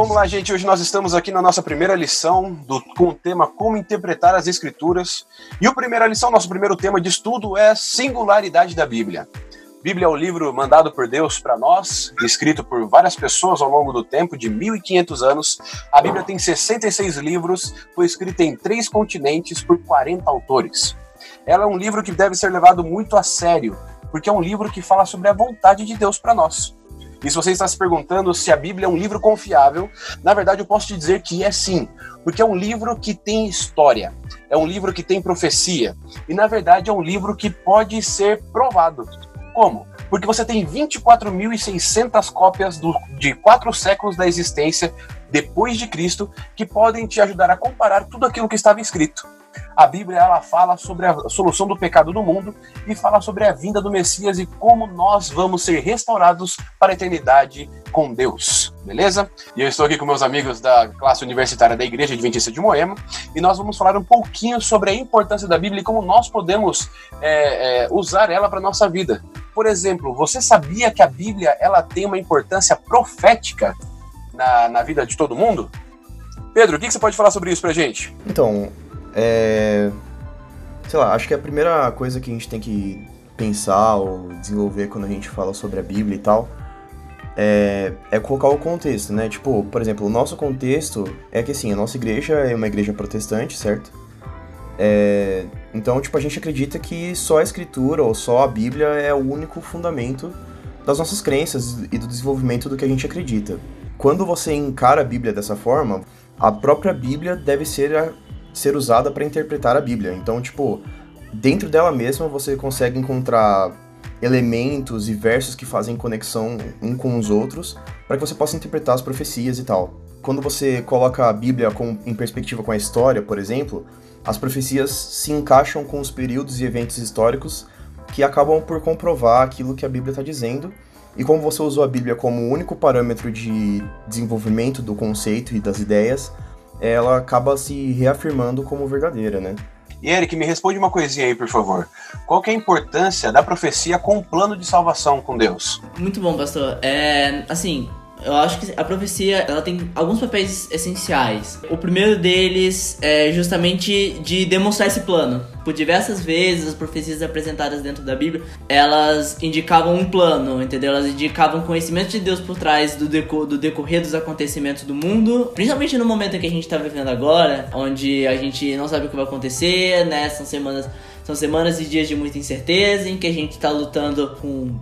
vamos lá, gente. Hoje nós estamos aqui na nossa primeira lição do, com o tema Como Interpretar as Escrituras. E a primeira lição, nosso primeiro tema de estudo é Singularidade da Bíblia. Bíblia é o livro mandado por Deus para nós, escrito por várias pessoas ao longo do tempo, de 1500 anos. A Bíblia tem 66 livros, foi escrita em três continentes por 40 autores. Ela é um livro que deve ser levado muito a sério, porque é um livro que fala sobre a vontade de Deus para nós. E se você está se perguntando se a Bíblia é um livro confiável, na verdade eu posso te dizer que é sim, porque é um livro que tem história, é um livro que tem profecia, e na verdade é um livro que pode ser provado. Como? Porque você tem 24.600 cópias do, de quatro séculos da existência depois de Cristo que podem te ajudar a comparar tudo aquilo que estava escrito. A Bíblia ela fala sobre a solução do pecado do mundo e fala sobre a vinda do Messias e como nós vamos ser restaurados para a eternidade com Deus, beleza? E eu estou aqui com meus amigos da classe universitária da Igreja Adventista de Moema e nós vamos falar um pouquinho sobre a importância da Bíblia e como nós podemos é, é, usar ela para nossa vida. Por exemplo, você sabia que a Bíblia ela tem uma importância profética na, na vida de todo mundo? Pedro, o que, que você pode falar sobre isso para gente? Então, é. Sei lá, acho que a primeira coisa que a gente tem que pensar ou desenvolver quando a gente fala sobre a Bíblia e tal é, é colocar o contexto, né? Tipo, por exemplo, o nosso contexto é que assim, a nossa igreja é uma igreja protestante, certo? É, então, tipo, a gente acredita que só a escritura ou só a Bíblia é o único fundamento das nossas crenças e do desenvolvimento do que a gente acredita. Quando você encara a Bíblia dessa forma, a própria Bíblia deve ser a, ser usada para interpretar a Bíblia. Então, tipo, dentro dela mesma você consegue encontrar elementos e versos que fazem conexão um com os outros para que você possa interpretar as profecias e tal. Quando você coloca a Bíblia com, em perspectiva com a história, por exemplo, as profecias se encaixam com os períodos e eventos históricos que acabam por comprovar aquilo que a Bíblia está dizendo. E como você usou a Bíblia como único parâmetro de desenvolvimento do conceito e das ideias, ela acaba se reafirmando como verdadeira, né? E Eric, me responde uma coisinha aí, por favor. Qual que é a importância da profecia com o plano de salvação com Deus? Muito bom, pastor. É, assim, eu acho que a profecia ela tem alguns papéis essenciais. O primeiro deles é justamente de demonstrar esse plano. Por diversas vezes, as profecias apresentadas dentro da Bíblia, elas indicavam um plano, entendeu? Elas indicavam conhecimento de Deus por trás do, deco do decorrer dos acontecimentos do mundo. Principalmente no momento em que a gente está vivendo agora, onde a gente não sabe o que vai acontecer, né? São semanas, são semanas e dias de muita incerteza, em que a gente está lutando com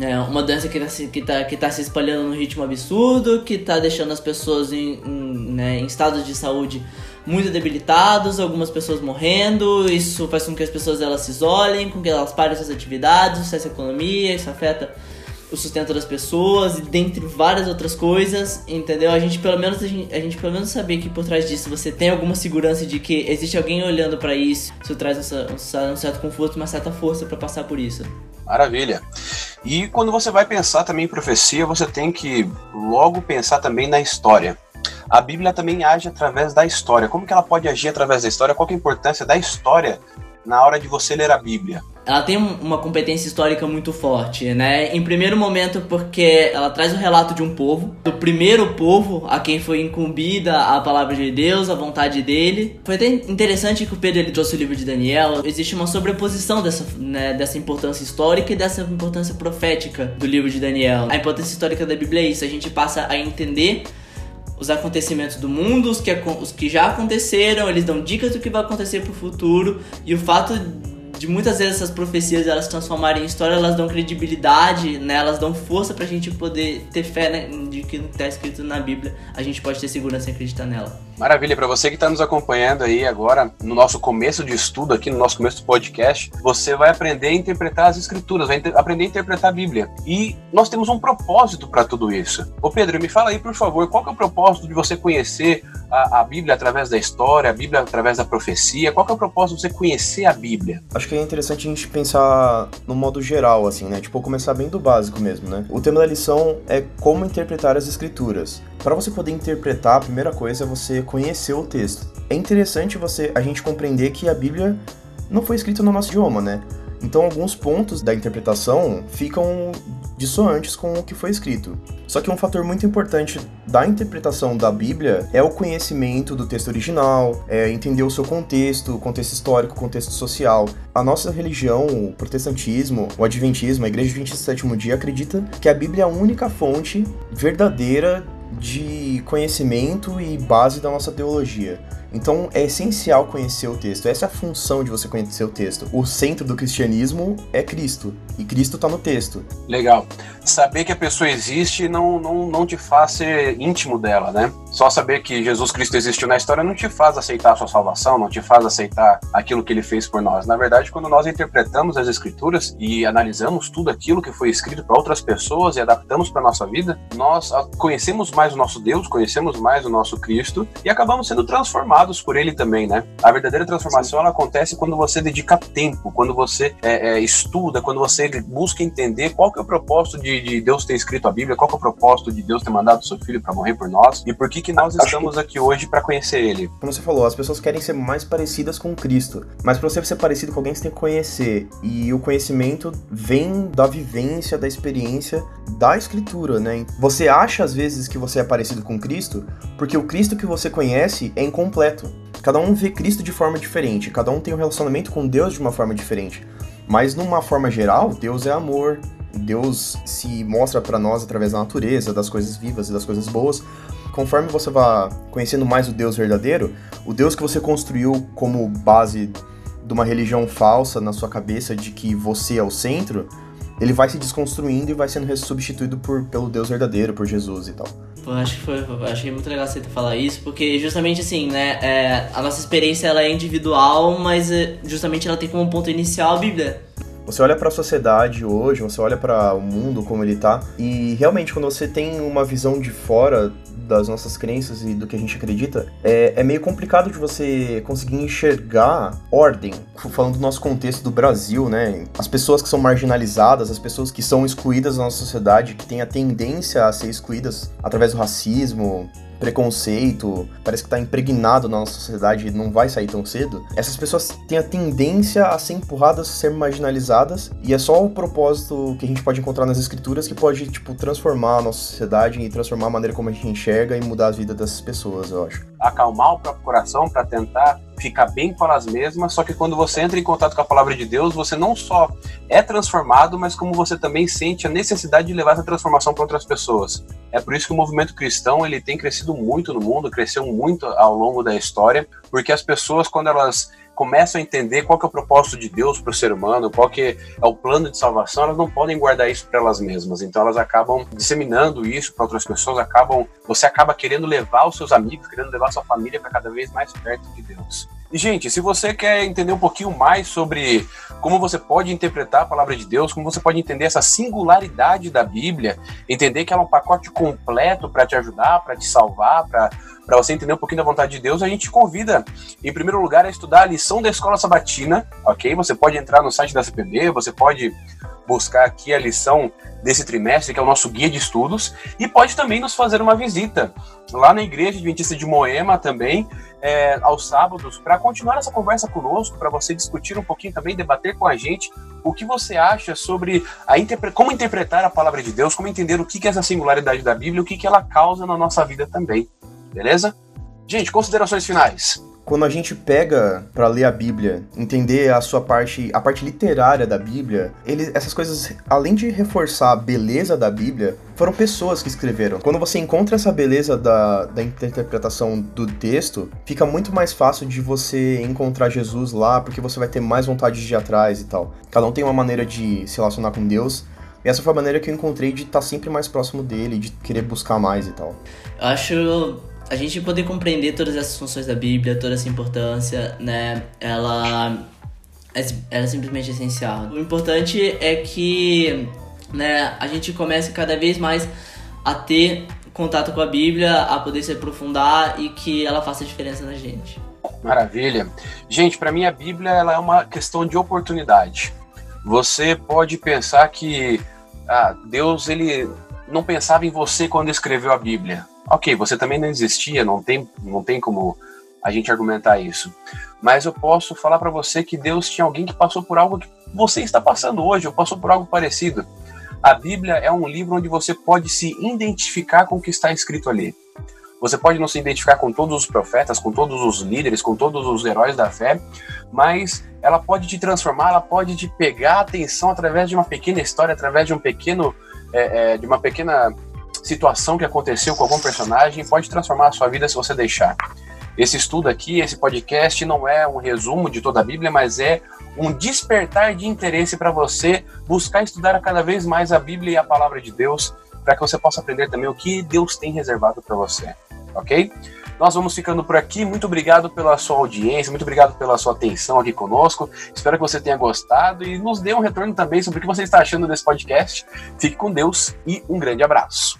é uma doença que está que tá, que tá se espalhando num ritmo absurdo, que está deixando as pessoas em, em, né, em estados de saúde muito debilitados, algumas pessoas morrendo, isso faz com que as pessoas elas se isolem, com que elas parem suas atividades, isso afeta a economia, isso afeta o sustento das pessoas e dentre várias outras coisas, entendeu? A gente pelo menos a gente, a gente pelo menos saber que por trás disso você tem alguma segurança de que existe alguém olhando para isso, isso traz um, um certo conforto, uma certa força para passar por isso. Maravilha. E quando você vai pensar também em profecia, você tem que logo pensar também na história. A Bíblia também age através da história. Como que ela pode agir através da história? Qual é a importância da história na hora de você ler a Bíblia? ela tem uma competência histórica muito forte, né? Em primeiro momento porque ela traz o relato de um povo, do primeiro povo a quem foi incumbida a palavra de Deus, a vontade dele. Foi até interessante que o Pedro ele trouxe o livro de Daniel. Existe uma sobreposição dessa, né, dessa importância histórica e dessa importância profética do livro de Daniel. A importância histórica da Bíblia é isso, a gente passa a entender os acontecimentos do mundo, os que, os que já aconteceram, eles dão dicas do que vai acontecer pro futuro e o fato de muitas vezes essas profecias elas transformarem em história, elas dão credibilidade, né? Elas dão força pra gente poder ter fé né, de que no que tá escrito na Bíblia, a gente pode ter segurança em acreditar nela. Maravilha, para você que está nos acompanhando aí agora no nosso começo de estudo aqui no nosso começo do podcast, você vai aprender a interpretar as escrituras, vai aprender a interpretar a Bíblia. E nós temos um propósito para tudo isso. Ô Pedro, me fala aí, por favor, qual é o propósito de você conhecer a, a, Bíblia através da história, a Bíblia através da profecia? Qual é o propósito de você conhecer a Bíblia? Acho que é interessante a gente pensar no modo geral, assim, né? Tipo, começar bem do básico mesmo, né? O tema da lição é como interpretar as escrituras. Para você poder interpretar, a primeira coisa é você conhecer o texto. É interessante você a gente compreender que a Bíblia não foi escrita no nosso idioma, né? Então alguns pontos da interpretação ficam dissoantes com o que foi escrito. Só que um fator muito importante da interpretação da Bíblia é o conhecimento do texto original, é entender o seu contexto, contexto histórico, contexto social. A nossa religião, o protestantismo, o adventismo, a Igreja do Sétimo Dia acredita que a Bíblia é a única fonte verdadeira de conhecimento e base da nossa teologia. Então é essencial conhecer o texto. Essa é a função de você conhecer o texto. O centro do cristianismo é Cristo. E Cristo está no texto. Legal. Saber que a pessoa existe não, não, não te faz ser íntimo dela, né? Só saber que Jesus Cristo existiu na história não te faz aceitar a sua salvação, não te faz aceitar aquilo que ele fez por nós. Na verdade, quando nós interpretamos as escrituras e analisamos tudo aquilo que foi escrito para outras pessoas e adaptamos para nossa vida, nós conhecemos mais o nosso Deus, conhecemos mais o nosso Cristo e acabamos sendo transformados por ele também, né? A verdadeira transformação ela acontece quando você dedica tempo, quando você é, é, estuda, quando você busca entender qual que é o propósito de, de Deus ter escrito a Bíblia, qual que é o propósito de Deus ter mandado o seu filho para morrer por nós e por que que nós estamos aqui hoje para conhecer ele. Como você falou, as pessoas querem ser mais parecidas com Cristo, mas para você ser parecido com alguém, você tem que conhecer. E o conhecimento vem da vivência, da experiência da escritura, né? Você acha às vezes que você é parecido com Cristo porque o Cristo que você conhece é incompleto. Cada um vê Cristo de forma diferente, cada um tem um relacionamento com Deus de uma forma diferente. Mas numa forma geral, Deus é amor, Deus se mostra para nós através da natureza, das coisas vivas e das coisas boas, conforme você vá conhecendo mais o Deus verdadeiro, o Deus que você construiu como base de uma religião falsa na sua cabeça de que você é o centro, ele vai se desconstruindo e vai sendo substituído por, pelo Deus verdadeiro, por Jesus e tal. Pô, acho que foi, achei muito legal você falar isso, porque justamente assim, né, é, a nossa experiência ela é individual, mas é, justamente ela tem como ponto inicial a Bíblia. Você olha para a sociedade hoje, você olha para o mundo como ele tá, e realmente quando você tem uma visão de fora das nossas crenças e do que a gente acredita, é, é meio complicado de você conseguir enxergar ordem. Falando do nosso contexto do Brasil, né? As pessoas que são marginalizadas, as pessoas que são excluídas da nossa sociedade, que têm a tendência a ser excluídas através do racismo, preconceito, parece que está impregnado na nossa sociedade e não vai sair tão cedo, essas pessoas têm a tendência a ser empurradas, a ser marginalizadas, e é só o propósito que a gente pode encontrar nas escrituras que pode, tipo, transformar a nossa sociedade e transformar a maneira como a gente enxerga e mudar a vida dessas pessoas, eu acho. Acalmar o próprio coração para tentar ficar bem com elas mesmas, só que quando você entra em contato com a palavra de Deus, você não só é transformado, mas como você também sente a necessidade de levar essa transformação para outras pessoas. É por isso que o movimento cristão ele tem crescido muito no mundo, cresceu muito ao longo da história, porque as pessoas quando elas começam a entender qual que é o propósito de Deus para o ser humano, qual que é o plano de salvação, elas não podem guardar isso para elas mesmas. Então elas acabam disseminando isso para outras pessoas, acabam, você acaba querendo levar os seus amigos, querendo levar sua família para cada vez mais perto de Deus. E, gente, se você quer entender um pouquinho mais sobre como você pode interpretar a palavra de Deus, como você pode entender essa singularidade da Bíblia, entender que ela é um pacote completo para te ajudar, para te salvar, para você entender um pouquinho da vontade de Deus, a gente te convida, em primeiro lugar, a estudar a lição da Escola Sabatina, ok? Você pode entrar no site da CPB, você pode buscar aqui a lição desse trimestre, que é o nosso guia de estudos, e pode também nos fazer uma visita lá na Igreja Adventista de Moema também, é, aos sábados, para continuar essa conversa conosco, para você discutir um pouquinho também, debater com a gente o que você acha sobre a interpre como interpretar a palavra de Deus, como entender o que, que é essa singularidade da Bíblia, o que, que ela causa na nossa vida também. Beleza? Gente, considerações finais quando a gente pega para ler a Bíblia, entender a sua parte, a parte literária da Bíblia, ele, essas coisas, além de reforçar a beleza da Bíblia, foram pessoas que escreveram. Quando você encontra essa beleza da, da interpretação do texto, fica muito mais fácil de você encontrar Jesus lá, porque você vai ter mais vontade de ir atrás e tal. Cada um tem uma maneira de se relacionar com Deus. E essa foi a maneira que eu encontrei de estar sempre mais próximo dele, de querer buscar mais e tal. Acho a gente poder compreender todas essas funções da Bíblia, toda essa importância, né? Ela é, ela é simplesmente essencial. O importante é que né, a gente comece cada vez mais a ter contato com a Bíblia, a poder se aprofundar e que ela faça diferença na gente. Maravilha. Gente, para mim a Bíblia ela é uma questão de oportunidade. Você pode pensar que ah, Deus ele não pensava em você quando escreveu a Bíblia ok, você também não existia, não tem, não tem como a gente argumentar isso. Mas eu posso falar para você que Deus tinha alguém que passou por algo que você está passando hoje, ou passou por algo parecido. A Bíblia é um livro onde você pode se identificar com o que está escrito ali. Você pode não se identificar com todos os profetas, com todos os líderes, com todos os heróis da fé, mas ela pode te transformar, ela pode te pegar a atenção através de uma pequena história, através de um pequeno, é, é, de uma pequena situação que aconteceu com algum personagem, pode transformar a sua vida se você deixar. Esse estudo aqui, esse podcast, não é um resumo de toda a Bíblia, mas é um despertar de interesse para você buscar estudar cada vez mais a Bíblia e a palavra de Deus, para que você possa aprender também o que Deus tem reservado para você, ok? Nós vamos ficando por aqui. Muito obrigado pela sua audiência, muito obrigado pela sua atenção aqui conosco. Espero que você tenha gostado e nos dê um retorno também sobre o que você está achando desse podcast. Fique com Deus e um grande abraço.